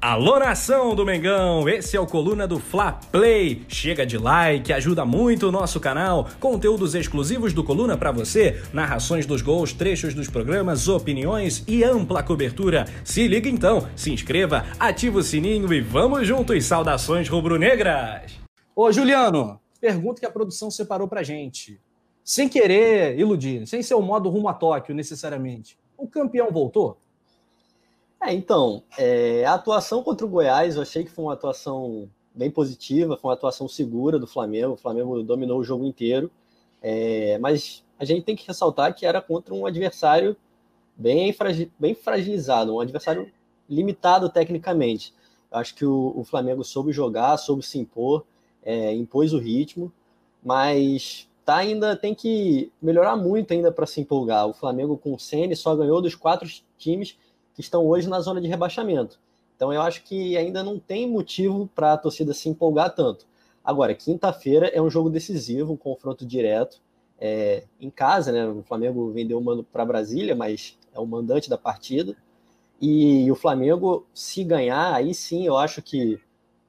Alô nação do Mengão, esse é o Coluna do Fla Play. Chega de like, ajuda muito o nosso canal. Conteúdos exclusivos do Coluna para você, narrações dos gols, trechos dos programas, opiniões e ampla cobertura. Se liga então, se inscreva, ativa o sininho e vamos juntos. Saudações rubro-negras. Ô Juliano, pergunta que a produção separou pra gente. Sem querer iludir, sem ser o modo rumo a Tóquio necessariamente. O campeão voltou? É, então, é, a atuação contra o Goiás, eu achei que foi uma atuação bem positiva, foi uma atuação segura do Flamengo. O Flamengo dominou o jogo inteiro, é, mas a gente tem que ressaltar que era contra um adversário bem, fragi bem fragilizado, um adversário limitado tecnicamente. Eu acho que o, o, Flamengo soube jogar, soube se impor, é, impôs o ritmo, mas tá ainda tem que melhorar muito ainda para se empolgar. O Flamengo com o Ceni só ganhou dos quatro times que estão hoje na zona de rebaixamento. Então eu acho que ainda não tem motivo para a torcida se empolgar tanto. Agora, quinta-feira é um jogo decisivo, um confronto direto é, em casa, né? O Flamengo vendeu o mando para Brasília, mas é o mandante da partida. E o Flamengo, se ganhar, aí sim eu acho que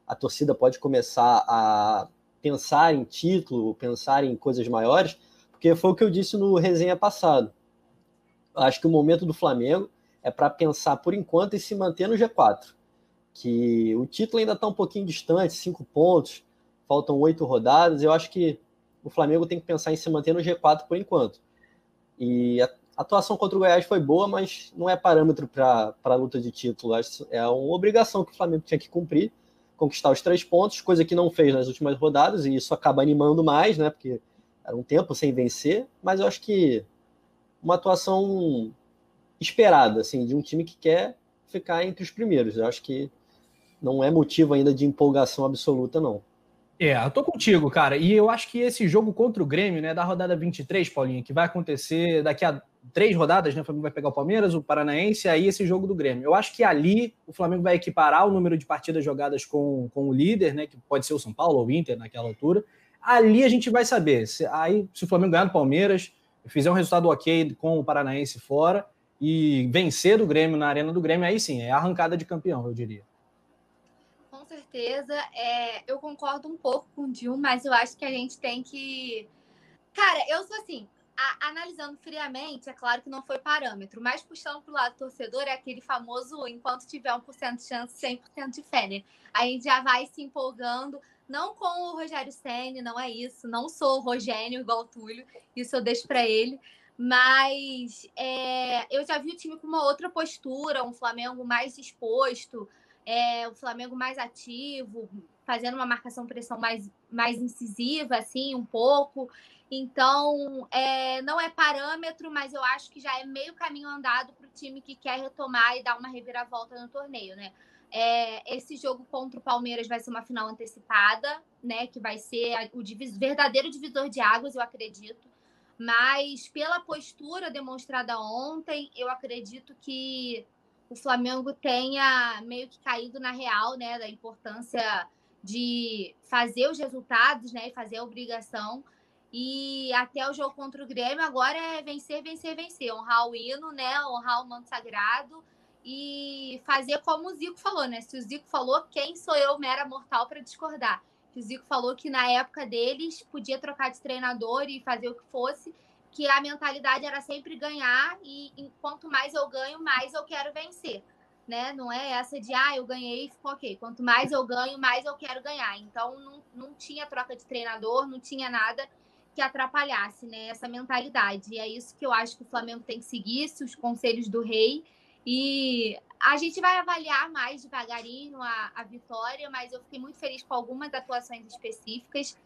a torcida pode começar a pensar em título, pensar em coisas maiores, porque foi o que eu disse no resenha passado. Acho que o momento do Flamengo é para pensar por enquanto em se manter no G4. Que o título ainda está um pouquinho distante, cinco pontos, faltam oito rodadas. Eu acho que o Flamengo tem que pensar em se manter no G4 por enquanto. E a atuação contra o Goiás foi boa, mas não é parâmetro para a luta de título. É uma obrigação que o Flamengo tinha que cumprir, conquistar os três pontos, coisa que não fez nas últimas rodadas, e isso acaba animando mais, né? Porque era um tempo sem vencer, mas eu acho que uma atuação esperada, assim, de um time que quer ficar entre os primeiros. Eu acho que não é motivo ainda de empolgação absoluta, não. É, eu tô contigo, cara. E eu acho que esse jogo contra o Grêmio, né, da rodada 23, Paulinha, que vai acontecer daqui a três rodadas, né? O Flamengo vai pegar o Palmeiras, o Paranaense, aí esse jogo do Grêmio. Eu acho que ali o Flamengo vai equiparar o número de partidas jogadas com, com o líder, né? Que pode ser o São Paulo ou o Inter naquela altura. Ali a gente vai saber. Se, aí, se o Flamengo ganhar do Palmeiras, fizer um resultado ok com o Paranaense fora, e vencer o Grêmio na arena do Grêmio, aí sim, é arrancada de campeão, eu diria. Com certeza. É, eu concordo um pouco com o Dil, mas eu acho que a gente tem que. Cara, eu sou assim, a, analisando friamente, é claro que não foi parâmetro, mas puxando para o lado torcedor, é aquele famoso enquanto tiver 1% de chance, 100% de fé, né? A gente já vai se empolgando, não com o Rogério Senni, não é isso, não sou o Rogênio igual o Túlio, isso eu deixo para ele, mas é, eu já vi o time com uma outra postura, um Flamengo mais exposto, é, o Flamengo mais ativo, fazendo uma marcação pressão mais, mais incisiva, assim, um pouco. Então, é, não é parâmetro, mas eu acho que já é meio caminho andado para o time que quer retomar e dar uma reviravolta no torneio, né? É, esse jogo contra o Palmeiras vai ser uma final antecipada, né? Que vai ser o verdadeiro divisor de águas, eu acredito. Mas pela postura demonstrada ontem, eu acredito que o Flamengo tenha meio que caído na real, né, da importância de fazer os resultados, né, e fazer a obrigação. E até o jogo contra o Grêmio agora é vencer, vencer, vencer, honrar o hino, né, honrar o manto sagrado e fazer como o Zico falou, né? Se o Zico falou, quem sou eu, mera mortal, para discordar? Que o Zico falou que na época deles podia trocar de treinador e fazer o que fosse, que a mentalidade era sempre ganhar e, e quanto mais eu ganho, mais eu quero vencer. Né? Não é essa de, ah, eu ganhei e ficou ok. Quanto mais eu ganho, mais eu quero ganhar. Então, não, não tinha troca de treinador, não tinha nada que atrapalhasse né, essa mentalidade. E é isso que eu acho que o Flamengo tem que seguir, os conselhos do rei. E a gente vai avaliar mais devagarinho a, a vitória, mas eu fiquei muito feliz com algumas atuações específicas.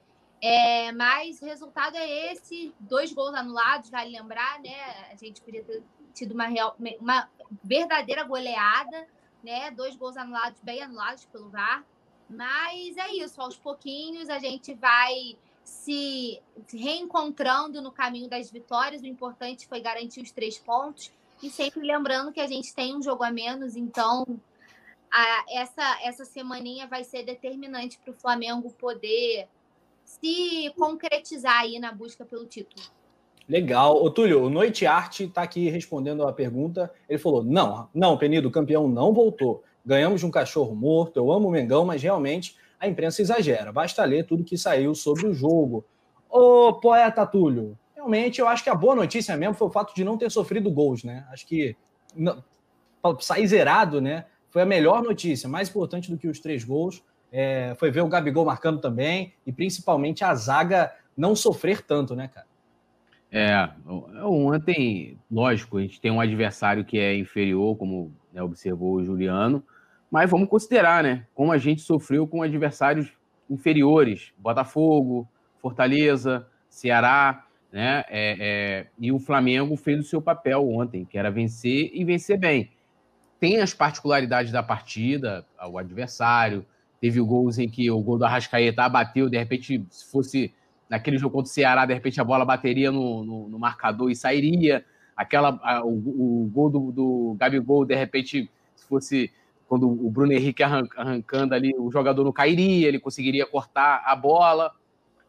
É, mas o resultado é esse: dois gols anulados, vale lembrar, né? A gente podia ter tido uma, real, uma verdadeira goleada, né? Dois gols anulados, bem anulados pelo VAR. Mas é isso, aos pouquinhos a gente vai se reencontrando no caminho das vitórias. O importante foi garantir os três pontos. E sempre lembrando que a gente tem um jogo a menos, então a, essa, essa semaninha vai ser determinante para o Flamengo poder se concretizar aí na busca pelo título. Legal. Ô, Túlio, o Noite Arte está aqui respondendo a pergunta. Ele falou: não, não, Penido, o campeão não voltou. ganhamos de um cachorro morto, eu amo o Mengão, mas realmente a imprensa exagera. Basta ler tudo que saiu sobre o jogo. Ô, poeta Túlio, realmente eu acho que a boa notícia mesmo foi o fato de não ter sofrido gols, né? Acho que não, sair zerado, né? Foi a melhor notícia, mais importante do que os três gols. É, foi ver o Gabigol marcando também e principalmente a zaga não sofrer tanto, né, cara? É, ontem, lógico, a gente tem um adversário que é inferior, como né, observou o Juliano, mas vamos considerar, né? Como a gente sofreu com adversários inferiores, Botafogo, Fortaleza, Ceará, né? É, é, e o Flamengo fez o seu papel ontem, que era vencer e vencer bem. Tem as particularidades da partida, o adversário, teve gols em que o gol do Arrascaeta bateu, de repente, se fosse naquele jogo contra o Ceará, de repente a bola bateria no, no, no marcador e sairia. Aquela, a, o, o, gol do, do Gabigol, de repente, se fosse quando o Bruno Henrique arrancando ali, o jogador não cairia, ele conseguiria cortar a bola.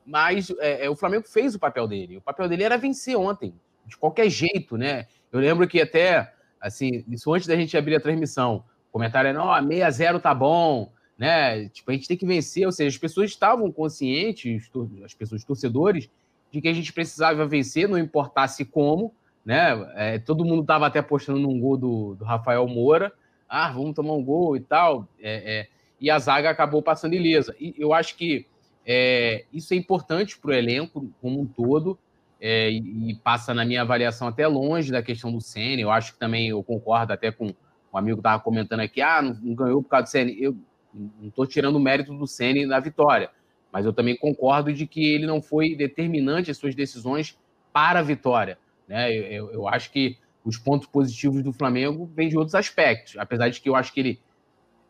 Mas é, é, o Flamengo fez o papel dele. O papel dele era vencer ontem, de qualquer jeito, né? Eu lembro que até, assim, isso antes da gente abrir a transmissão, o comentário era, não, 6x0 tá bom, né? Tipo, a gente tem que vencer, ou seja, as pessoas estavam conscientes, as pessoas torcedores, de que a gente precisava vencer, não importasse como, né? É, todo mundo estava até apostando num gol do, do, Rafael Moura, ah, vamos tomar um gol e tal, é, é, e a zaga acabou passando ilesa. E eu acho que é, isso é importante para o elenco como um todo, é, e, passa na minha avaliação até longe da questão do Senna. Eu acho que também eu concordo até com o amigo que estava comentando aqui, ah, não, não ganhou por causa do Senna. Eu, não estou tirando o mérito do Ceni na vitória, mas eu também concordo de que ele não foi determinante as suas decisões para a vitória. Né? Eu, eu acho que os pontos positivos do Flamengo vêm de outros aspectos, apesar de que eu acho que ele,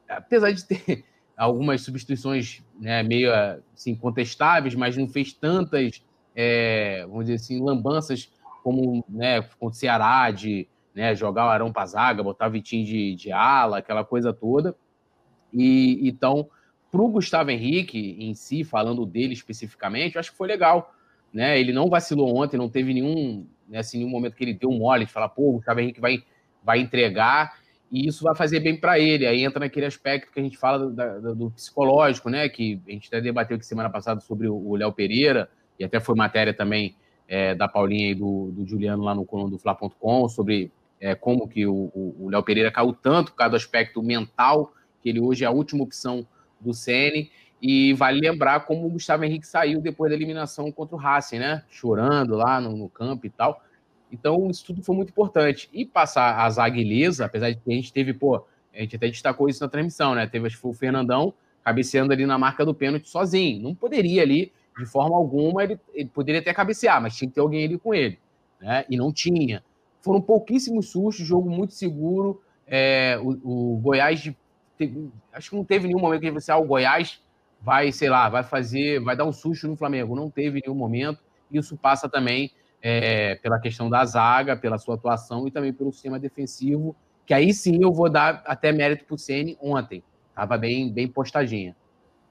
apesar de ter algumas substituições né, meio assim, contestáveis, mas não fez tantas, é, vamos dizer assim, lambanças como né, contra o Ceará, de né, jogar o Arão para zaga, botar Vitinho de, de ala, aquela coisa toda. E então, para o Gustavo Henrique em si, falando dele especificamente, eu acho que foi legal. Né? Ele não vacilou ontem, não teve nenhum, né, assim, nenhum momento que ele deu mole de falar, pô, o Gustavo Henrique vai, vai entregar e isso vai fazer bem para ele. Aí entra naquele aspecto que a gente fala do, do, do, psicológico, né? Que a gente até debateu aqui semana passada sobre o Léo Pereira, e até foi matéria também é, da Paulinha e do, do Juliano lá no coluna do Fla.com sobre é, como que o Léo Pereira caiu tanto por causa do aspecto mental que ele hoje é a última opção do Ceni. E vale lembrar como o Gustavo Henrique saiu depois da eliminação contra o Racing, né? Chorando lá no, no campo e tal. Então, isso tudo foi muito importante. E passar a zaga ilesa, apesar de que a gente teve, pô, a gente até destacou isso na transmissão, né? Teve, acho que o Fernandão cabeceando ali na marca do pênalti sozinho. Não poderia ali, de forma alguma, ele, ele poderia até cabecear, mas tinha que ter alguém ali com ele, né? E não tinha. Foram pouquíssimos sustos, jogo muito seguro. É, o, o Goiás teve, acho que não teve nenhum momento que você, ah, o Goiás vai, sei lá, vai fazer, vai dar um susto no Flamengo. Não teve nenhum momento. Isso passa também é, pela questão da zaga, pela sua atuação e também pelo sistema defensivo, que aí sim eu vou dar até mérito para o Ceni ontem. Estava bem, bem postadinha.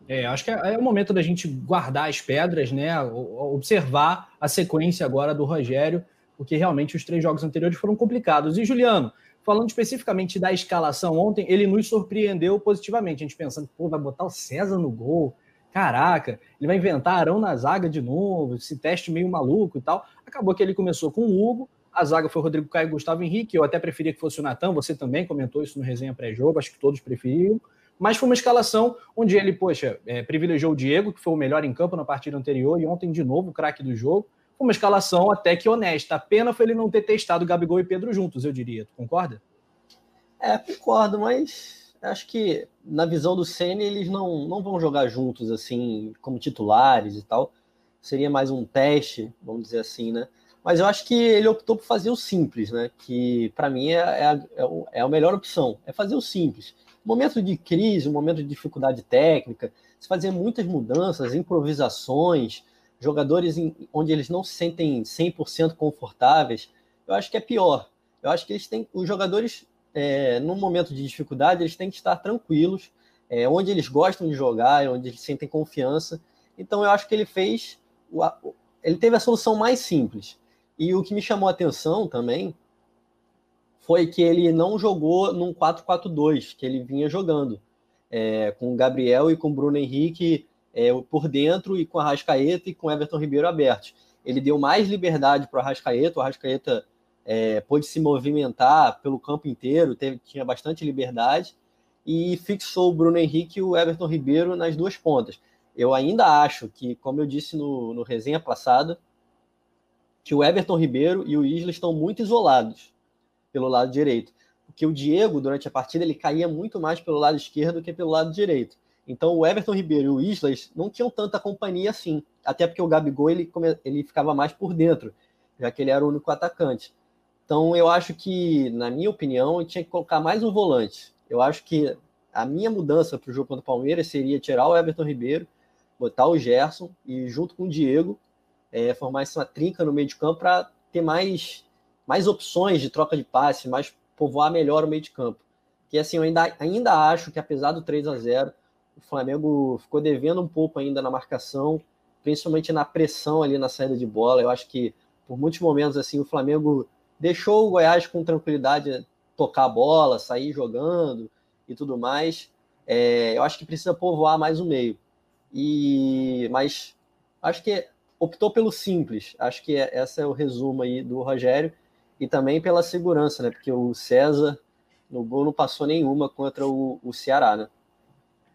É, acho que é, é, o momento da gente guardar as pedras, né? Observar a sequência agora do Rogério, porque realmente os três jogos anteriores foram complicados. E Juliano, falando especificamente da escalação ontem, ele nos surpreendeu positivamente. A gente pensando, pô, vai botar o César no gol. Caraca, ele vai inventar Arão na zaga de novo, esse teste meio maluco e tal. Acabou que ele começou com o Hugo, a zaga foi Rodrigo Caio e Gustavo Henrique. Eu até preferia que fosse o Natan, você também comentou isso no resenha pré-jogo, acho que todos preferiam. Mas foi uma escalação onde ele, poxa, é, privilegiou o Diego, que foi o melhor em campo na partida anterior, e ontem de novo o craque do jogo uma escalação até que honesta. A pena foi ele não ter testado Gabigol e Pedro juntos, eu diria. Tu concorda? É, concordo, mas acho que na visão do Senna eles não, não vão jogar juntos assim, como titulares e tal. Seria mais um teste, vamos dizer assim, né? Mas eu acho que ele optou por fazer o simples, né? Que para mim é, é, a, é, a melhor opção, é fazer o simples. Momento de crise, momento de dificuldade técnica, se fazer muitas mudanças, improvisações, jogadores em, onde eles não se sentem 100% confortáveis, eu acho que é pior. Eu acho que eles têm, os jogadores, é, num momento de dificuldade, eles têm que estar tranquilos, é, onde eles gostam de jogar, onde eles sentem confiança. Então, eu acho que ele fez, ele teve a solução mais simples. E o que me chamou a atenção também foi que ele não jogou num 4-4-2 que ele vinha jogando, é, com o Gabriel e com o Bruno Henrique é, por dentro e com a Rascaeta e com o Everton Ribeiro abertos. Ele deu mais liberdade para o Arrascaeta, o Arrascaeta é, pôde se movimentar pelo campo inteiro, teve, tinha bastante liberdade, e fixou o Bruno Henrique e o Everton Ribeiro nas duas pontas. Eu ainda acho que, como eu disse no, no resenha passada, que o Everton Ribeiro e o Isla estão muito isolados pelo lado direito. Porque o Diego, durante a partida, ele caía muito mais pelo lado esquerdo que pelo lado direito. Então o Everton Ribeiro e o Islas não tinham tanta companhia assim. Até porque o Gabigol ele, ele ficava mais por dentro, já que ele era o único atacante. Então eu acho que, na minha opinião, tinha que colocar mais um volante. Eu acho que a minha mudança para o jogo contra o Palmeiras seria tirar o Everton Ribeiro, botar o Gerson e junto com o Diego é, formar essa trinca no meio de campo para ter mais, mais opções de troca de passe, mais povoar melhor o meio de campo. Que assim, eu ainda, ainda acho que apesar do 3 a 0 o Flamengo ficou devendo um pouco ainda na marcação, principalmente na pressão ali na saída de bola. Eu acho que por muitos momentos assim o Flamengo deixou o Goiás com tranquilidade tocar a bola, sair jogando e tudo mais. É, eu acho que precisa povoar mais o meio. E mas acho que optou pelo simples. Acho que é, esse é o resumo aí do Rogério e também pela segurança, né? Porque o César no gol não passou nenhuma contra o, o Ceará, né?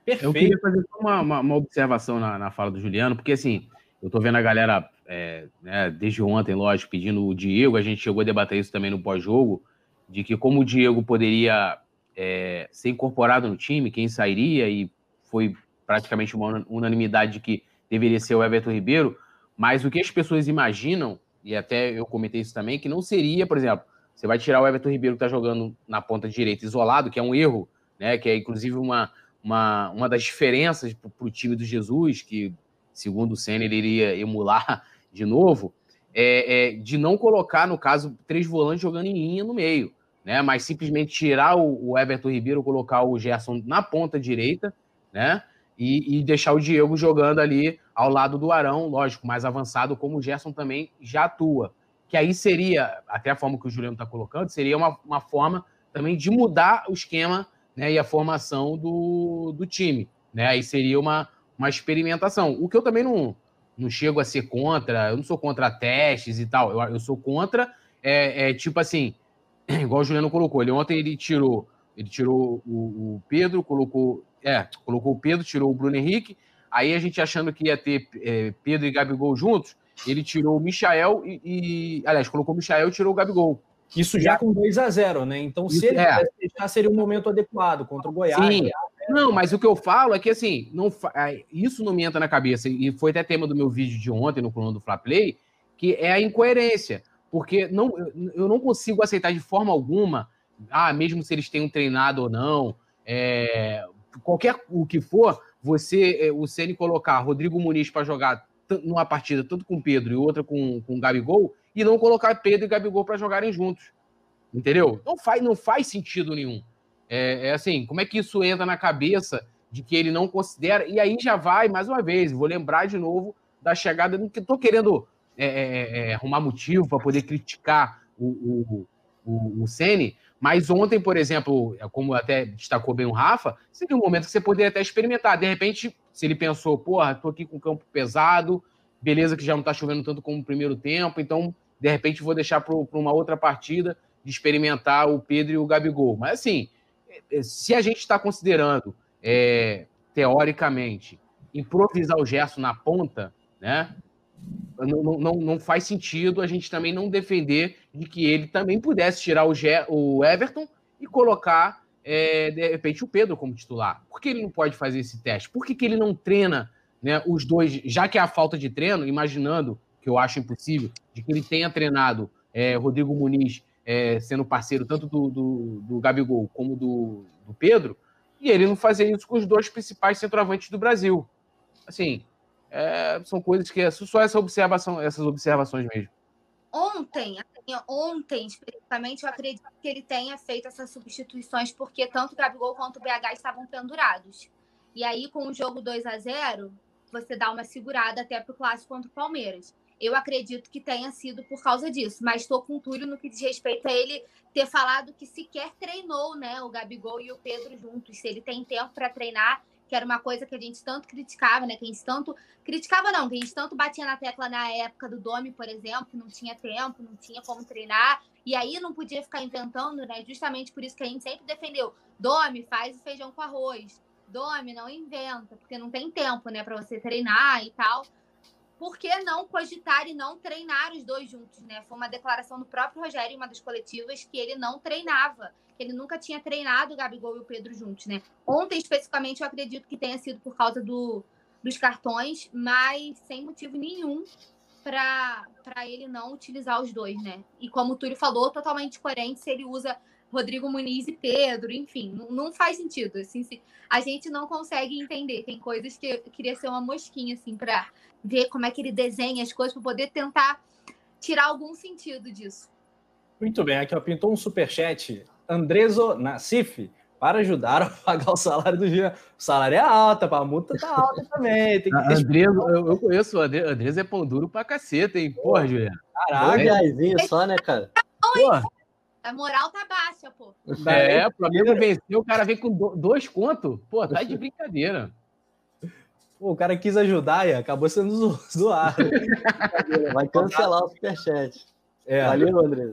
Perfeito. Eu queria fazer uma, uma, uma observação na, na, fala do Juliano, porque assim, eu tô vendo a galera é, né, desde ontem, lógico, pedindo o Diego, a gente chegou a debater isso também no pós-jogo, de que como o Diego poderia é, ser incorporado no time, quem sairia, e foi praticamente uma unanimidade de que deveria ser o Everton Ribeiro, mas o que as pessoas imaginam, e até eu comentei isso também, que não seria, por exemplo, você vai tirar o Everton Ribeiro que está jogando na ponta direita isolado, que é um erro, né? Que é inclusive uma, uma, uma das diferenças para o time do Jesus, que segundo o Senna ele iria emular de novo, é, é, de não colocar, no caso, três volantes jogando em linha no meio, né? Mas simplesmente tirar o, o Everton Ribeiro, colocar o Gerson na ponta direita, né? E, e, deixar o Diego jogando ali ao lado do Arão, lógico, mais avançado, como o Gerson também já atua. Que aí seria, até a forma que o Juliano está colocando, seria uma, uma forma também de mudar o esquema né, e a formação do, do time. Né? Aí seria uma, uma experimentação. O que eu também não, não chego a ser contra, eu não sou contra testes e tal, eu, eu sou contra, é, é, tipo assim, igual o Juliano colocou, ele ontem ele tirou, ele tirou o, o, Pedro, colocou, é, colocou o Pedro, tirou o Bruno Henrique, aí a gente achando que ia ter é, Pedro e Gabigol juntos, ele tirou o Michael e, e aliás, colocou o Michael e tirou o Gabigol. Isso já com 2 a 0 né? Então, Isso, se ele é. deixar, seria um momento adequado contra o Goiás. Sim. Goiás, não, mas o que eu falo é que assim, não isso não me entra na cabeça, e foi até tema do meu vídeo de ontem no coluna do Fla Play, que é a incoerência. Porque não, eu não consigo aceitar de forma alguma, ah, mesmo se eles tenham treinado ou não, é, qualquer o que for, você, é, o Ceni colocar Rodrigo Muniz para jogar numa partida tanto com Pedro e outra com, com Gabigol, e não colocar Pedro e Gabigol para jogarem juntos. Entendeu? Não faz, não faz sentido nenhum. É, é, assim, como é que isso entra na cabeça de que ele não considera? E aí já vai, mais uma vez, vou lembrar de novo da chegada, que estou querendo é, é, é, arrumar motivo para poder criticar o, o, o, o Sene, mas ontem, por exemplo, como até destacou bem o Rafa, seria um momento que você poderia até experimentar. De repente, se ele pensou, porra, tô aqui com o campo pesado, beleza que já não tá chovendo tanto como no primeiro tempo, então, de repente, vou deixar para uma outra partida de experimentar o Pedro e o Gabigol. Mas, assim, é, se a gente está considerando, é, teoricamente, improvisar o Gerson na ponta, né? Não, não, não faz sentido a gente também não defender de que ele também pudesse tirar o, Ge o Everton e colocar, é, de repente, o Pedro como titular. Por que ele não pode fazer esse teste? Por que, que ele não treina né, os dois, já que há falta de treino, imaginando, que eu acho impossível, de que ele tenha treinado é, Rodrigo Muniz é, sendo parceiro tanto do, do, do Gabigol como do, do, Pedro, e ele não fazer isso com os dois principais centroavantes do Brasil. Assim, é, são coisas que é só essa observação, essas observações mesmo. Ontem, assim, ontem especificamente, eu acredito que ele tenha feito essas substituições, porque tanto o Gabigol quanto o BH estavam pendurados. E aí, com o jogo 2 a 0 você dá uma segurada até para o clássico contra o Palmeiras. Eu acredito que tenha sido por causa disso, mas estou com o Túlio no que diz respeito a ele ter falado que sequer treinou, né, o Gabigol e o Pedro juntos, se ele tem tempo para treinar, que era uma coisa que a gente tanto criticava, né, que a gente tanto criticava não, que a gente tanto batia na tecla na época do Domi, por exemplo, que não tinha tempo, não tinha como treinar, e aí não podia ficar inventando, né? Justamente por isso que a gente sempre defendeu, Domi faz o feijão com arroz. Domi não inventa, porque não tem tempo, né, para você treinar e tal por que não cogitar e não treinar os dois juntos, né? Foi uma declaração do próprio Rogério em uma das coletivas que ele não treinava, que ele nunca tinha treinado o Gabigol e o Pedro juntos, né? Ontem, especificamente, eu acredito que tenha sido por causa do, dos cartões, mas sem motivo nenhum para ele não utilizar os dois, né? E como o Túlio falou, totalmente coerente se ele usa Rodrigo Muniz e Pedro, enfim, não, não faz sentido. Assim, se, a gente não consegue entender. Tem coisas que eu queria ser uma mosquinha, assim, para ver como é que ele desenha as coisas, para poder tentar tirar algum sentido disso. Muito bem, aqui ó, pintou um superchat. Andreso Nassif, para ajudar a pagar o salário do Jean. O salário é alto, a multa tá alta também. Tem que Andreso, eu, eu conheço o Andreso, é pão duro pra caceta, hein? Porra, Juliano. Caraca, é. só, né, cara? Porra. A moral tá baixa, pô. É, o Flamengo venceu, o cara vem com dois contos. Pô, tá de brincadeira. Pô, o cara quis ajudar e acabou sendo zoado. Vai cancelar o superchat. É. Valeu, André.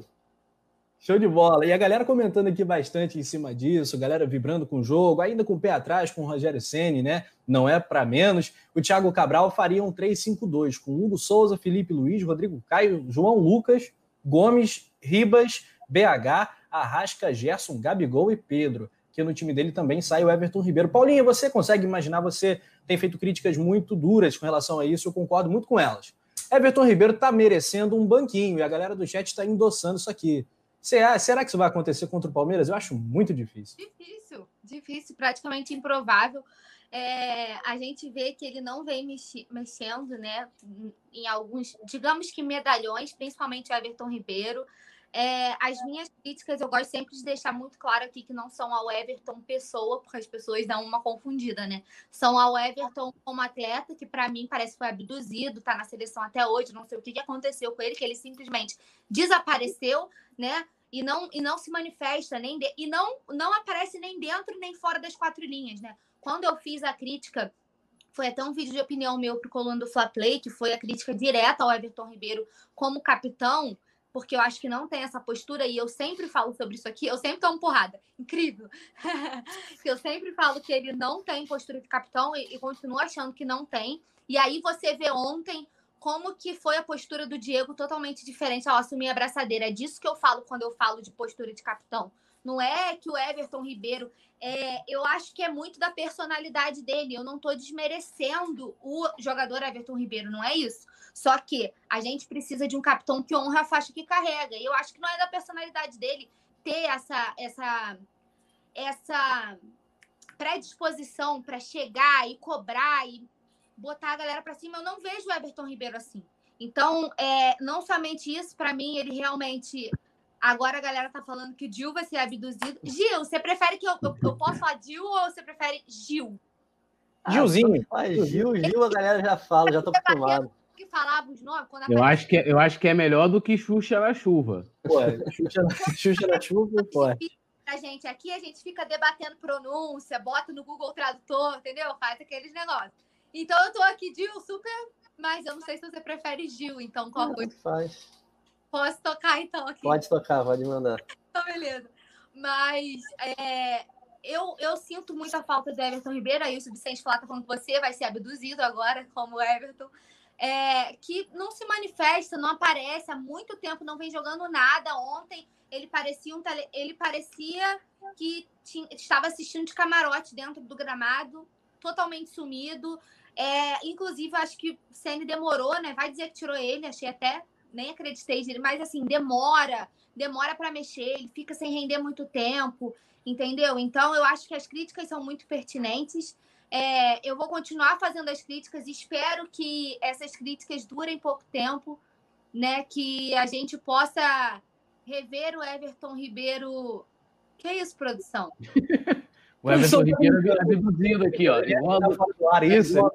Show de bola. E a galera comentando aqui bastante em cima disso, galera vibrando com o jogo, ainda com o pé atrás com o Rogério Ceni, né? Não é para menos. O Thiago Cabral faria um 3-5-2 com Hugo Souza, Felipe Luiz, Rodrigo Caio, João Lucas, Gomes, Ribas, BH, Arrasca, Gerson, Gabigol e Pedro. Que no time dele também sai o Everton Ribeiro. Paulinho, você consegue imaginar? Você tem feito críticas muito duras com relação a isso, eu concordo muito com elas. Everton Ribeiro está merecendo um banquinho e a galera do chat está endossando isso aqui. Será que isso vai acontecer contra o Palmeiras? Eu acho muito difícil. Difícil, difícil, praticamente improvável. É, a gente vê que ele não vem mexi mexendo, né, em alguns, digamos que medalhões, principalmente o Everton Ribeiro. É, as minhas críticas, eu gosto sempre de deixar muito claro aqui que não são ao Everton pessoa, porque as pessoas dão uma confundida, né? São ao Everton como atleta, que para mim parece que foi abduzido, tá na seleção até hoje, não sei o que, que aconteceu com ele, que ele simplesmente desapareceu, né? E não, e não se manifesta nem de, e não, não aparece nem dentro nem fora das quatro linhas, né? Quando eu fiz a crítica foi até um vídeo de opinião meu pro coluna do Fla Play, que foi a crítica direta ao Everton Ribeiro como capitão porque eu acho que não tem essa postura, e eu sempre falo sobre isso aqui, eu sempre tomo porrada. Incrível! eu sempre falo que ele não tem postura de capitão e, e continuo achando que não tem. E aí você vê ontem como que foi a postura do Diego totalmente diferente ao assumir a braçadeira. É disso que eu falo quando eu falo de postura de capitão. Não é que o Everton Ribeiro. É, eu acho que é muito da personalidade dele. Eu não estou desmerecendo o jogador Everton Ribeiro, não é isso. Só que a gente precisa de um capitão que honra a faixa que carrega. E eu acho que não é da personalidade dele ter essa, essa, essa predisposição para chegar e cobrar e botar a galera para cima. Eu não vejo o Everton Ribeiro assim. Então, é, não somente isso, para mim, ele realmente Agora a galera tá falando que o Gil vai ser abduzido. Gil, você prefere que eu, eu, eu possa falar Gil ou você prefere Gil? Ah, Gilzinho. Ah, Gil, Gil, a galera já fala, já tô acostumado. Que falava os nomes, quando eu, acho que, é, eu acho que é melhor do que Xuxa na chuva. Pô, Xuxa, Xuxa na chuva, pô. A gente aqui, a gente fica debatendo pronúncia, bota no Google Tradutor, entendeu? Faz aqueles negócios. Então eu tô aqui, Gil, super. Mas eu não sei se você prefere Gil, então qual ah, faz. Posso tocar então aqui? Pode tocar, pode mandar. Então, beleza. Mas é, eu, eu sinto muita falta do Everton Ribeiro. Aí o Subcente falar tá falando que você vai ser abduzido agora, como Everton. É, que não se manifesta, não aparece, há muito tempo não vem jogando nada. Ontem ele parecia um tele... ele parecia que tinha... estava assistindo de camarote dentro do gramado, totalmente sumido. É, inclusive, acho que o Senna demorou, né? Vai dizer que tirou ele, achei até nem acreditei nele, mas assim, demora, demora para mexer, ele fica sem render muito tempo, entendeu? Então eu acho que as críticas são muito pertinentes. É, eu vou continuar fazendo as críticas, espero que essas críticas durem pouco tempo, né? Que a gente possa rever o Everton Ribeiro. Que é isso, produção? o Everton Ribeiro está reduzindo aqui, ó. Isso,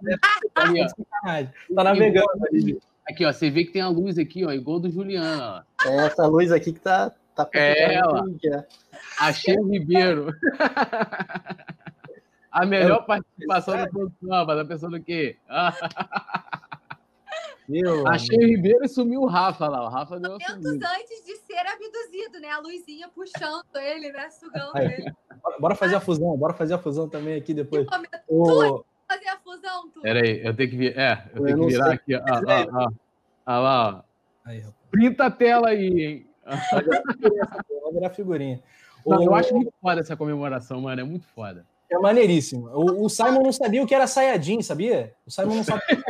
tá navegando ali. Aqui, ó, você vê que tem a luz aqui, ó, igual do Juliano, ó. É essa luz aqui que tá. tá É, ó. Achei o Ribeiro. A melhor participação da produção, mas tá pensando o quê? Meu achei o Ribeiro e sumiu o Rafa lá. O Rafa deu Momentos antes de ser abduzido, né? A luzinha puxando ele, né? Sugando ele. Bora- Bora fazer a fusão, bora fazer a fusão também aqui depois. O... fazer a fusão, tu. Pera aí, eu tenho que vir. É, eu Eu tenho que virar sei. aqui. ó, ó. Olha lá, ó. Aí, Printa a tela aí, hein? vai virar figurinha. Não, eu acho muito foda essa comemoração, mano. É muito foda. É maneiríssimo. O, o Simon não sabia o que era Sayajin, sabia? O Simon não sabia.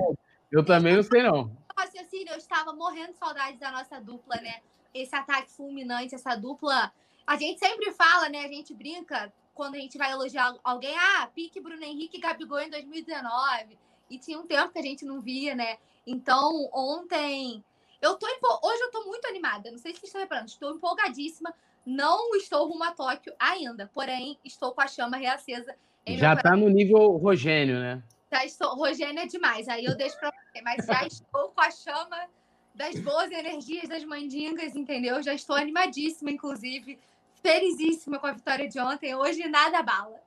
Eu também não sei, não. raciocínio, eu estava morrendo de saudades da nossa dupla, né? Esse ataque fulminante, essa dupla. A gente sempre fala, né? A gente brinca quando a gente vai elogiar alguém, ah, pique Bruno Henrique e Gabigol em 2019. E tinha um tempo que a gente não via, né? Então, ontem. Eu tô empo- Hoje eu tô muito animada. Não sei se vocês estão reparando, estou empolgadíssima. Não estou rumo a Tóquio ainda, porém, estou com a chama reacesa Já tá no nível Rogênio, né? já estou. Rogênio é demais, aí eu deixo pra você, mas já estou com a chama das boas energias das mandingas, entendeu? Já estou animadíssima, inclusive, felizíssima com a vitória de ontem. Hoje nada bala.